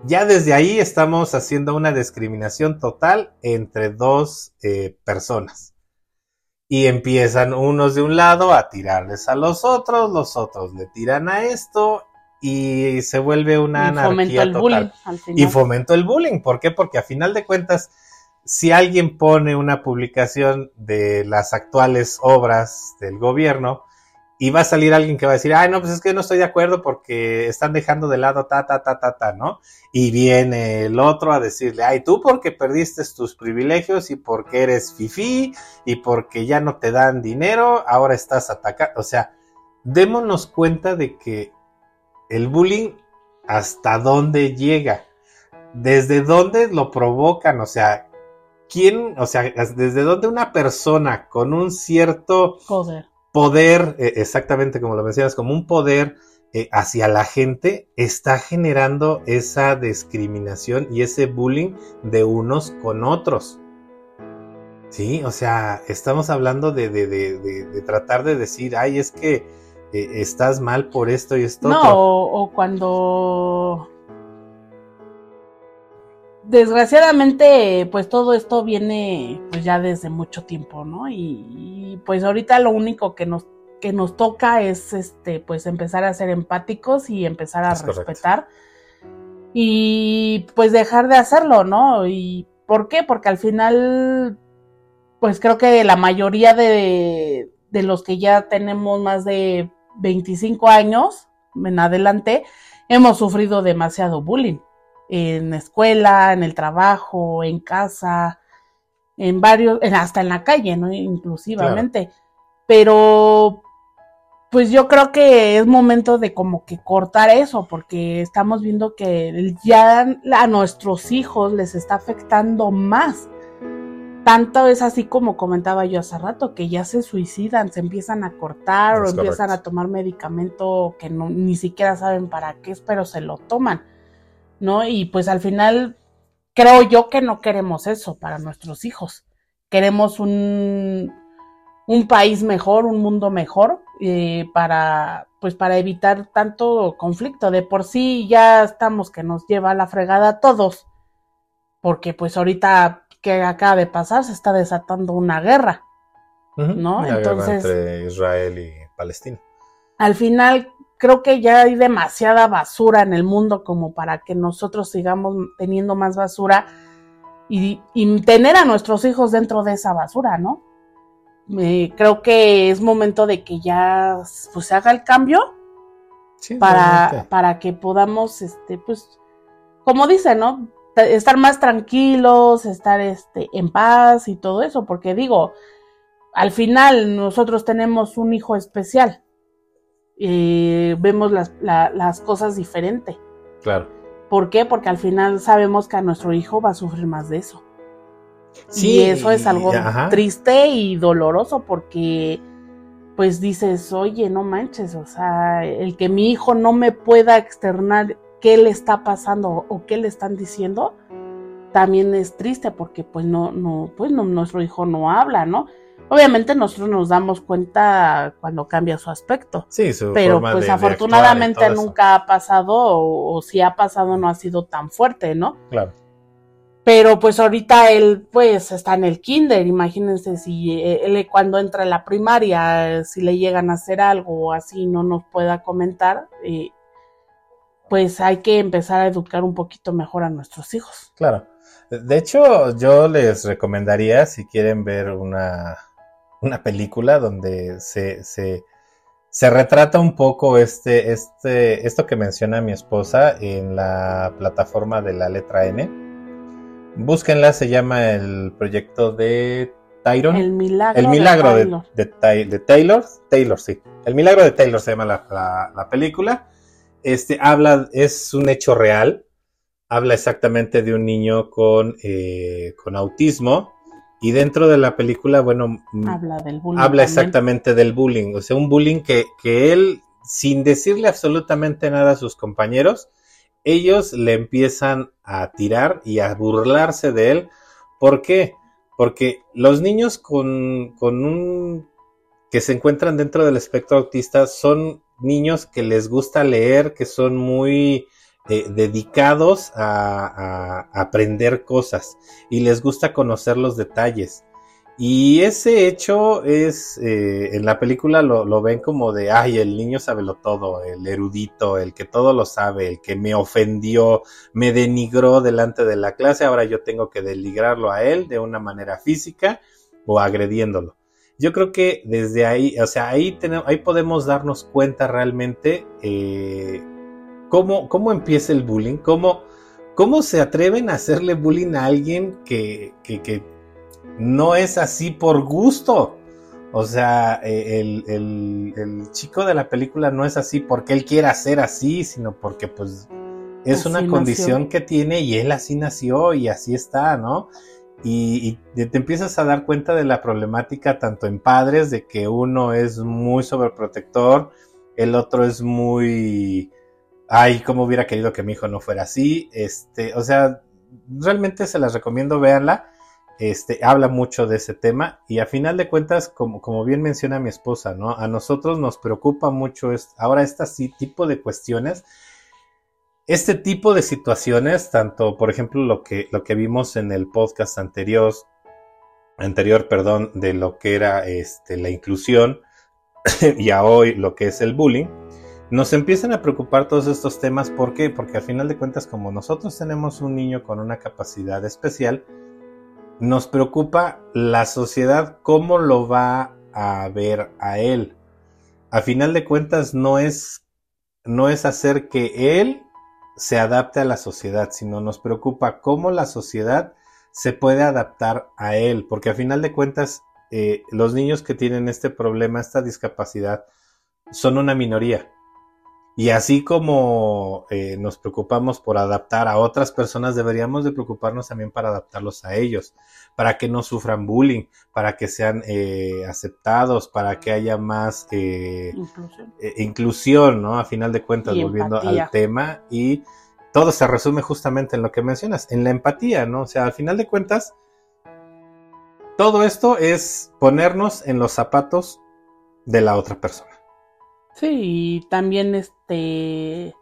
Ya desde ahí estamos haciendo una discriminación total entre dos personas. Y empiezan unos de un lado a tirarles a los otros, los otros le tiran a esto y se vuelve una y anarquía el total. Bullying. Y fomentó el bullying, ¿por qué? Porque a final de cuentas, si alguien pone una publicación de las actuales obras del gobierno, y va a salir alguien que va a decir, ay, no, pues es que no estoy de acuerdo porque están dejando de lado ta, ta, ta, ta, ta, ¿no? Y viene el otro a decirle, ay, tú porque perdiste tus privilegios y porque eres fifí y porque ya no te dan dinero, ahora estás atacando. O sea, démonos cuenta de que el bullying, hasta dónde llega, desde dónde lo provocan, o sea, quién, o sea, desde dónde una persona con un cierto Joder poder, eh, exactamente como lo mencionas, como un poder eh, hacia la gente, está generando esa discriminación y ese bullying de unos con otros. Sí, o sea, estamos hablando de, de, de, de tratar de decir, ay, es que eh, estás mal por esto y esto. No, o, o cuando desgraciadamente, pues todo esto viene pues ya desde mucho tiempo, ¿no? Y, y, pues ahorita lo único que nos que nos toca es este pues empezar a ser empáticos y empezar a Es respetar y pues dejar de hacerlo, ¿no? Y ¿por qué? Porque al final pues creo que la mayoría de, de los que ya tenemos más de 25 años en adelante hemos sufrido demasiado bullying en escuela, en el trabajo, en casa, en varios, hasta en la calle, ¿no? Inclusivamente. Claro. Pero, pues yo creo que es momento de como que cortar eso, porque estamos viendo que ya a nuestros hijos les está afectando más. Tanto es así como comentaba yo hace rato, que ya se suicidan, se empiezan a cortar es o correcto. empiezan a tomar medicamento que no, ni siquiera saben para qué es, pero se lo toman. ¿No? Y pues al final creo yo que no queremos eso para nuestros hijos. Queremos un, un país mejor, un mundo mejor, eh, para, pues para evitar tanto conflicto. De por sí ya estamos que nos lleva a la fregada a todos, porque pues ahorita que acaba de pasar se está desatando una guerra. ¿no? Una Entonces, guerra entre Israel y Palestina. al final creo que ya hay demasiada basura en el mundo como para que nosotros sigamos teniendo más basura y, y tener a nuestros hijos dentro de esa basura, ¿no? Eh, creo que es momento de que ya pues, se haga el cambio Sí, para, para que podamos, este, pues, como dice, ¿no? T- Estar más tranquilos, estar este, en paz y todo eso, porque digo, al final nosotros tenemos un hijo especial, eh, vemos las, la- las cosas diferente. Claro. ¿Por qué? Porque al final sabemos que a nuestro hijo va a sufrir más de eso. Sí, y eso es algo ajá. triste y doloroso porque pues dices, oye, no manches, o sea, el que mi hijo no me pueda externar qué le está pasando o qué le están diciendo, también es triste porque pues no, no, pues no, nuestro hijo no habla, ¿no? Obviamente nosotros nos damos cuenta cuando cambia su aspecto, Sí, su pero forma pues de- afortunadamente nunca ha pasado o, o si ha pasado no ha sido tan fuerte, ¿no? Claro. Pero pues ahorita él pues está en el kinder, imagínense si eh, él cuando entra en la primaria, si le llegan a hacer algo o así no nos pueda comentar, eh, pues hay que empezar a educar un poquito mejor a nuestros hijos. Claro. De hecho, yo les recomendaría, si quieren ver una, una película donde se, se, se retrata un poco este, este, esto que menciona mi esposa en la plataforma de la letra N. Búsquenla, se llama el proyecto de Tyron. El milagro. El milagro de, Taylor. de Tay- de Taylor, Taylor, sí. El milagro de Taylor se llama la, la- la película. Este habla, es un hecho real. Habla exactamente de un niño con, eh, con autismo. Y dentro de la película, bueno, Habla del bullying. habla exactamente del bullying. O sea, un bullying que, que él, sin decirle absolutamente nada a sus compañeros, ellos le empiezan a tirar y a burlarse de él. ¿Por qué? Porque los niños con, con un que se encuentran dentro del espectro autista son niños que les gusta leer, que son muy eh, dedicados a, aprender cosas y les gusta conocer los detalles. Y ese hecho es, eh, en la película lo, lo, ven como de, ay, el niño sabe lo todo, el erudito, el que todo lo sabe, el que me ofendió, me denigró delante de la clase, ahora yo tengo que deligrarlo a él de una manera física o agrediéndolo. Yo creo que desde ahí, o sea, ahí, tenemos, ahí podemos darnos cuenta realmente eh, cómo, cómo empieza el bullying, cómo, cómo se atreven a hacerle bullying a alguien que, que, que no es así por gusto. O sea, eh, el, el, el, chico de la película no es así porque él quiera ser así, sino porque pues es así una condición que tiene y él así nació y así está, ¿no? Y, y, te empiezas a dar cuenta de la problemática tanto en padres, de que uno es muy sobreprotector, el otro es muy, ay, cómo hubiera querido que mi hijo no fuera así, este, o sea, realmente se las recomiendo, véanla, este, habla mucho de ese tema y a final de cuentas, como, como bien menciona mi esposa, ¿no? A nosotros nos preocupa mucho es, ahora este tipo de cuestiones, este tipo de situaciones, tanto por ejemplo lo que, lo que vimos en el podcast anterior, anterior, perdón, de lo que era este, la inclusión <coughs> y a hoy lo que es el bullying, nos empiezan a preocupar todos estos temas. ¿Por qué? Porque al final de cuentas, como nosotros tenemos un niño con una capacidad especial, nos preocupa la sociedad cómo lo va a ver a él. A final de cuentas, no es, no es hacer que él se adapte a la sociedad, sino nos preocupa cómo la sociedad se puede adaptar a él, porque a final de cuentas eh, los niños que tienen este problema, esta discapacidad, son una minoría. Y así como eh, nos preocupamos por adaptar a otras personas, deberíamos de preocuparnos también para adaptarlos a ellos, para que no sufran bullying, para que sean eh, aceptados, para que haya más eh, inclusión. inclusión, ¿no? A final de cuentas, y volviendo empatía. al tema, y todo se resume justamente en lo que mencionas, en la empatía, ¿no? O sea, al final de cuentas, todo esto es ponernos en los zapatos de la otra persona. Sí, y también este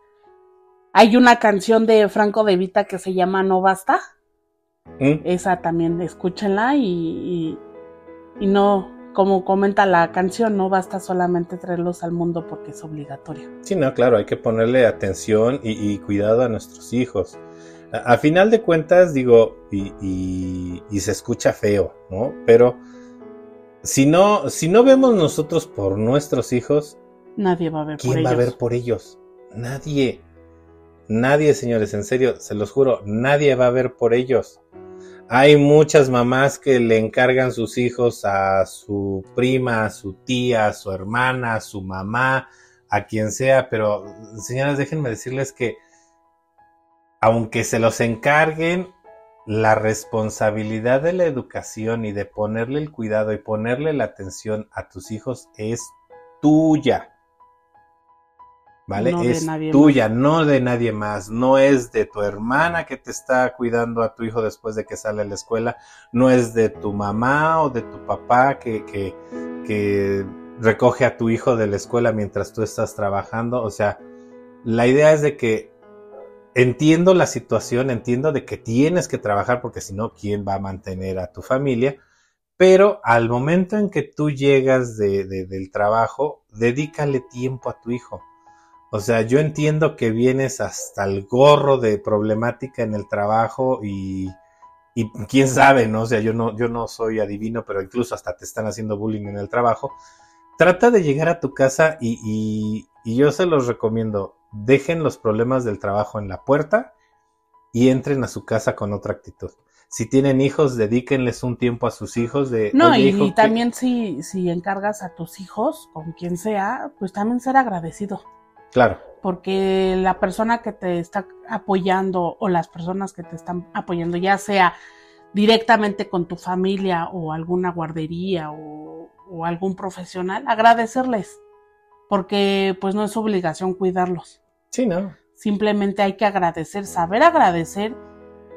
hay una canción de Franco De Vita que se llama No Basta. ¿Mm? Esa también escúchenla y, y, y, no, como comenta la canción, no basta solamente traerlos al mundo porque es obligatorio. Sí, no, claro, hay que ponerle atención y, y cuidado a nuestros hijos. A, a, final de cuentas, digo, y, y se escucha feo, ¿no? Pero si no, si no vemos nosotros por nuestros hijos, Nadie va a ver ¿Quién por va ellos. a ver por ellos? Nadie. Nadie, señores, en serio, se los juro, nadie va a ver por ellos. Hay muchas mamás que le encargan sus hijos a su prima, a su tía, a su hermana, a su mamá, a quien sea, pero señoras, déjenme decirles que aunque se los encarguen, la responsabilidad de la educación y de ponerle el cuidado y ponerle la atención a tus hijos es tuya. ¿Vale? No es tuya, más. no de nadie más, no es de tu hermana que te está cuidando a tu hijo después de que sale a la escuela, no es de tu mamá o de tu papá que, que, que recoge a tu hijo de la escuela mientras tú estás trabajando, o sea, la idea es de que entiendo la situación, entiendo de que tienes que trabajar porque si no, ¿quién va a mantener a tu familia? Pero al momento en que tú llegas de, de, del trabajo, dedícale tiempo a tu hijo. O sea, yo entiendo que vienes hasta el gorro de problemática en el trabajo y, y quién sabe, ¿no? O sea, yo no, yo no soy adivino, pero incluso hasta te están haciendo bullying en el trabajo. Trata de llegar a tu casa y, y, y yo se los recomiendo. Dejen los problemas del trabajo en la puerta y entren a su casa con otra actitud. Si tienen hijos, dedíquenles un tiempo a sus hijos de... No, "Oye, y, hijo, y ¿qué-" también si, si encargas a tus hijos, con quien sea, pues también ser agradecido. Claro, porque la persona que te está apoyando o las personas que te están apoyando, ya sea directamente con tu familia o alguna guardería o, o algún profesional, agradecerles, porque pues no es su obligación cuidarlos. sí, ¿no? Simplemente hay que agradecer, saber agradecer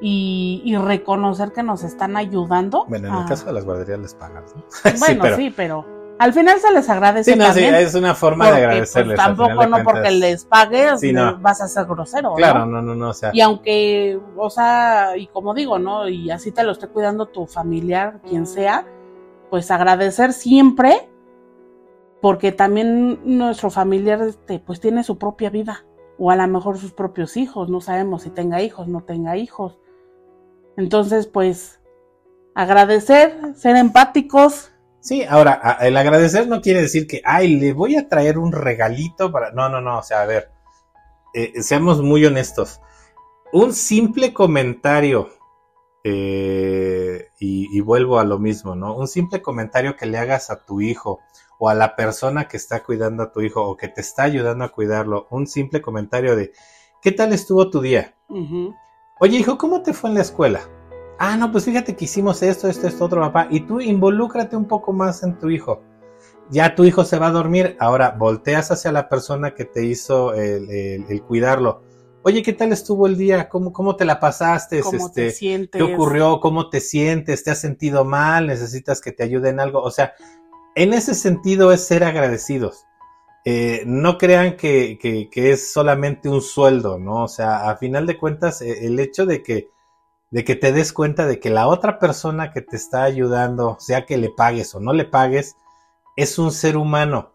y, y reconocer que nos están ayudando. Bueno, en el caso de las guarderías les pagan, ¿no? <laughs> Bueno, pero- sí, pero al final se les agradece Sí, no, sí, también. es una forma porque, de pues, agradecerles. al tampoco de no porque les pagues Sí, no. vas a ser grosero. ¿no? Claro, no, no, no, o sea, Y aunque, o sea, y como digo, ¿no? Y así te lo esté cuidando tu familiar, quien sea, pues agradecer siempre, porque también nuestro familiar este, pues tiene su propia vida, o a lo mejor sus propios hijos, no sabemos si tenga hijos, no tenga hijos. Entonces, pues, agradecer, ser empáticos. Sí, ahora, el agradecer no quiere decir que, ay, le voy a traer un regalito para... No, no, no, o sea, a ver, eh, seamos muy honestos. Un simple comentario eh, y, vuelvo a lo mismo, ¿no? Un simple comentario que le hagas a tu hijo o a la persona que está cuidando a tu hijo o que te está ayudando a cuidarlo, un simple comentario de, ¿qué tal estuvo tu día? Oye, hijo, ¿cómo te fue en la escuela? Ah, no, pues fíjate que hicimos esto, esto, esto, otro, papá. Y tú involúcrate un poco más en tu hijo. Ya tu hijo se va a dormir, ahora volteas hacia la persona que te hizo el cuidarlo Oye, ¿qué tal estuvo el día? ¿Cómo, cómo te la pasaste? ¿Cómo te este, sientes? ¿Qué ocurrió? ¿Cómo te sientes? ¿Te has sentido mal? ¿Necesitas que te ayuden algo? O sea, en ese sentido es ser agradecidos. Eh, no crean que, que, es solamente un sueldo, ¿no? O sea, a final de cuentas, e, el hecho de que, de que te des cuenta de que la otra persona que te está ayudando, sea que le pagues o no le pagues, es un ser humano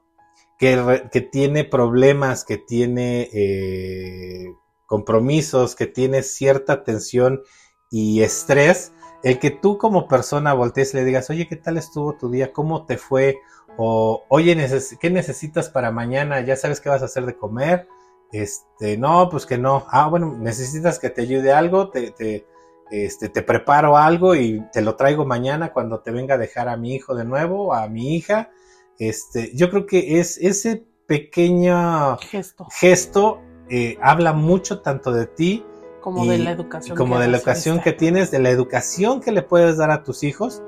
que, que tiene problemas, que tiene eh, compromisos, que tienes cierta tensión y estrés, el que tú como persona voltees y le digas, oye, ¿qué tal estuvo tu día? ¿Cómo te fue? O, oye, ¿qué necesitas para mañana? ¿Ya sabes qué vas a hacer de comer? Este, no, pues que no. Ah, bueno, necesitas que te ayude algo, te, te, este, te preparo algo y te lo traigo mañana cuando te venga a dejar a mi hijo de nuevo, a mi hija. Este, yo creo que es ese pequeño gesto, gesto eh, habla mucho tanto de ti como de la educación como de la educación que tienes, de la educación que le puedes dar a tus hijos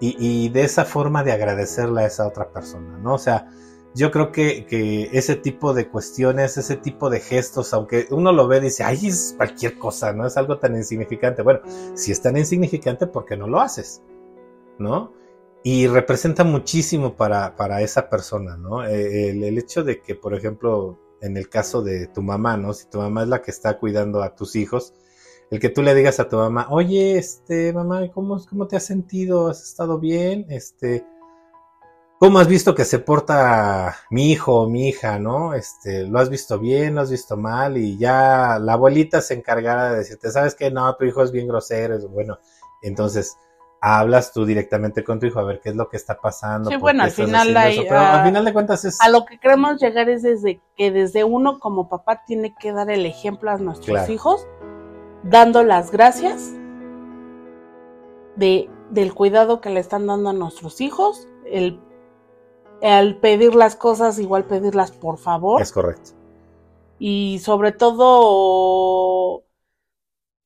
y, de esa forma de agradecerle a esa otra persona, ¿no? O sea, yo creo que, ese tipo de cuestiones, ese tipo de gestos, aunque uno lo ve y dice, ay, es cualquier cosa, ¿no? Es algo tan insignificante. Bueno, si es tan insignificante, ¿por qué no lo haces? ¿No? Y representa muchísimo para, para esa persona, ¿no? Eh, el, el, hecho de que, por ejemplo, en el caso de tu mamá, ¿no? Si tu mamá es la que está cuidando a tus hijos, el que tú le digas a tu mamá, oye, este, mamá, ¿cómo, cómo te has sentido? ¿Has estado bien? Este, ¿cómo has visto que se porta mi hijo o mi hija, no? Este, ¿lo has visto bien? ¿Lo has visto mal? Y ya la abuelita se encargará de decirte, ¿sabes qué? No, tu hijo es bien grosero, bueno, entonces hablas tú directamente con tu hijo a ver qué es lo que está pasando. Sí, bueno, al final hay, al final de cuentas es... A lo que queremos llegar es desde que desde uno como papá tiene que dar el ejemplo a nuestros hijos, dando las gracias de, del cuidado que le están dando a nuestros hijos, el, el pedir las cosas, igual pedirlas por favor. Es correcto. Y sobre todo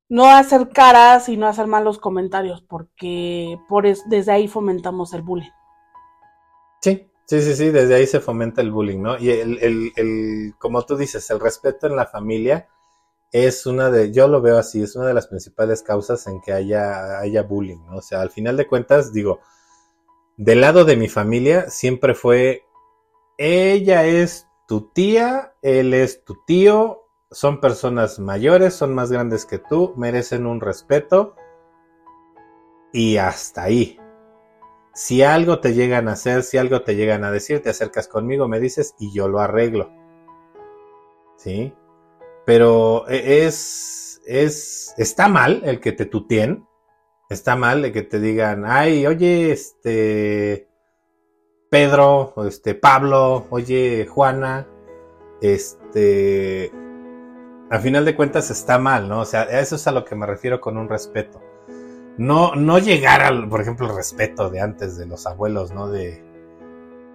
no hacer caras y no hacer malos comentarios, porque por desde ahí fomentamos el bullying. Sí, sí, sí, sí, desde ahí se fomenta el bullying, ¿no? Y el, el, el, como tú dices, el respeto en la familia es una de, yo lo veo así, es una de las principales causas en que haya, haya bullying, ¿no? O sea, al final de cuentas, digo, del lado de mi familia siempre fue, ella es tu tía, él es tu tío, son personas mayores, son más grandes que tú, merecen un respeto y hasta ahí. Si algo te llegan a hacer, si algo te llegan a decir, te acercas conmigo, me dices y yo lo arreglo. ¿Sí? Pero e, es, es, está mal el que te tutien, está mal el que te digan, ay, oye, este, Pedro, este, Pablo, oye, Juana, este, a final de cuentas está mal, ¿no? O sea, eso es a lo que me refiero con un respeto. No, no llegar al, por ejemplo, el respeto de antes de los abuelos, ¿no? De,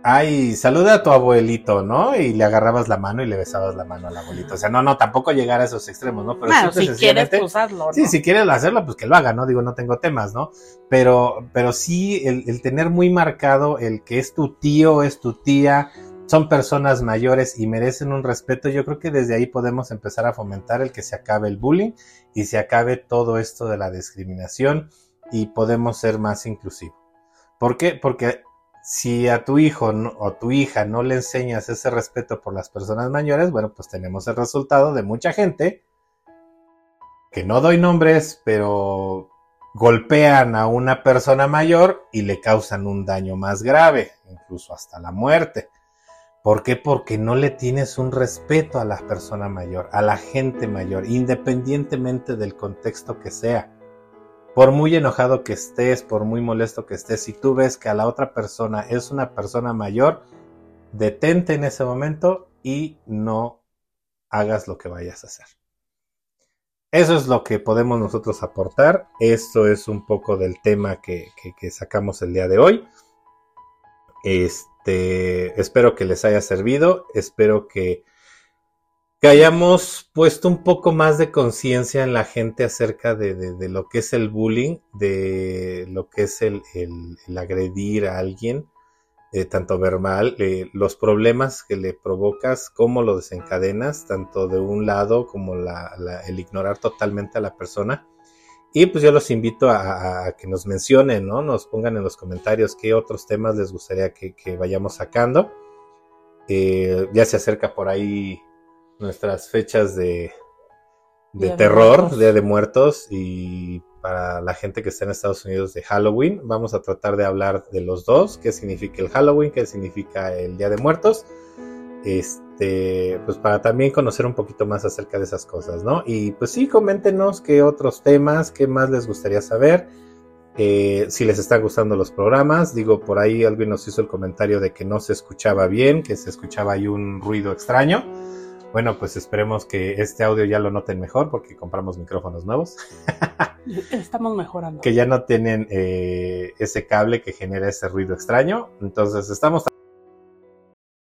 ay, saluda a tu abuelito, ¿no? Y le agarrabas la mano y le besabas la mano al abuelito. O sea, no, no, tampoco llegar a esos extremos, ¿no? Pero bueno, si quieres pues, ¿no? Sí, si quieres hacerlo, pues que lo haga, ¿no? Digo, no tengo temas, ¿no? Pero, pero sí, el, el tener muy marcado el que es tu tío, es tu tía, son personas mayores y merecen un respeto, yo creo que desde ahí podemos empezar a fomentar el que se acabe el bullying y se acabe todo esto de la discriminación y podemos ser más inclusivos. ¿Por qué? Porque si a tu hijo o tu hija no le enseñas ese respeto por las personas mayores, bueno, pues tenemos el resultado de mucha gente, que no doy nombres, pero golpean a una persona mayor y le causan un daño más grave, incluso hasta la muerte. ¿Por qué? Porque no le tienes un respeto a la persona mayor, a la gente mayor, independientemente del contexto que sea. Por muy enojado que estés, por muy molesto que estés, si tú ves que a la otra persona es una persona mayor, detente en ese momento y no hagas lo que vayas a hacer. Eso es lo que podemos nosotros aportar. Esto es un poco del tema que, sacamos el día de hoy. Este, espero que les haya servido. Espero que, que hayamos puesto un poco más de conciencia en la gente acerca de, lo que es el bullying, de lo que es el agredir a alguien eh, tanto verbal, eh, los problemas que le provocas, cómo lo desencadenas, tanto de un lado como el ignorar totalmente a la persona. Y pues yo los invito a, que nos mencionen, ¿no? Nos pongan en los comentarios qué otros temas les gustaría que, vayamos sacando. Eh, ya se acerca por ahí nuestras fechas de, de terror, Día de Muertos, y para la gente que está en Estados Unidos de Halloween. Vamos a tratar de hablar de los dos, qué significa el Halloween, qué significa el Día de Muertos. Este, pues para también conocer un poquito más acerca de esas cosas, ¿no? Y pues sí, coméntenos qué otros temas, qué más les gustaría saber. Eh, si les están gustando los programas, digo, por ahí alguien nos hizo el comentario de que no se escuchaba bien, que se escuchaba ahí un ruido extraño. Bueno, pues esperemos que este audio ya lo noten mejor porque compramos micrófonos nuevos. <laughs> Estamos mejorando. que ya no tienen eh, ese cable que genera ese ruido extraño. Entonces estamos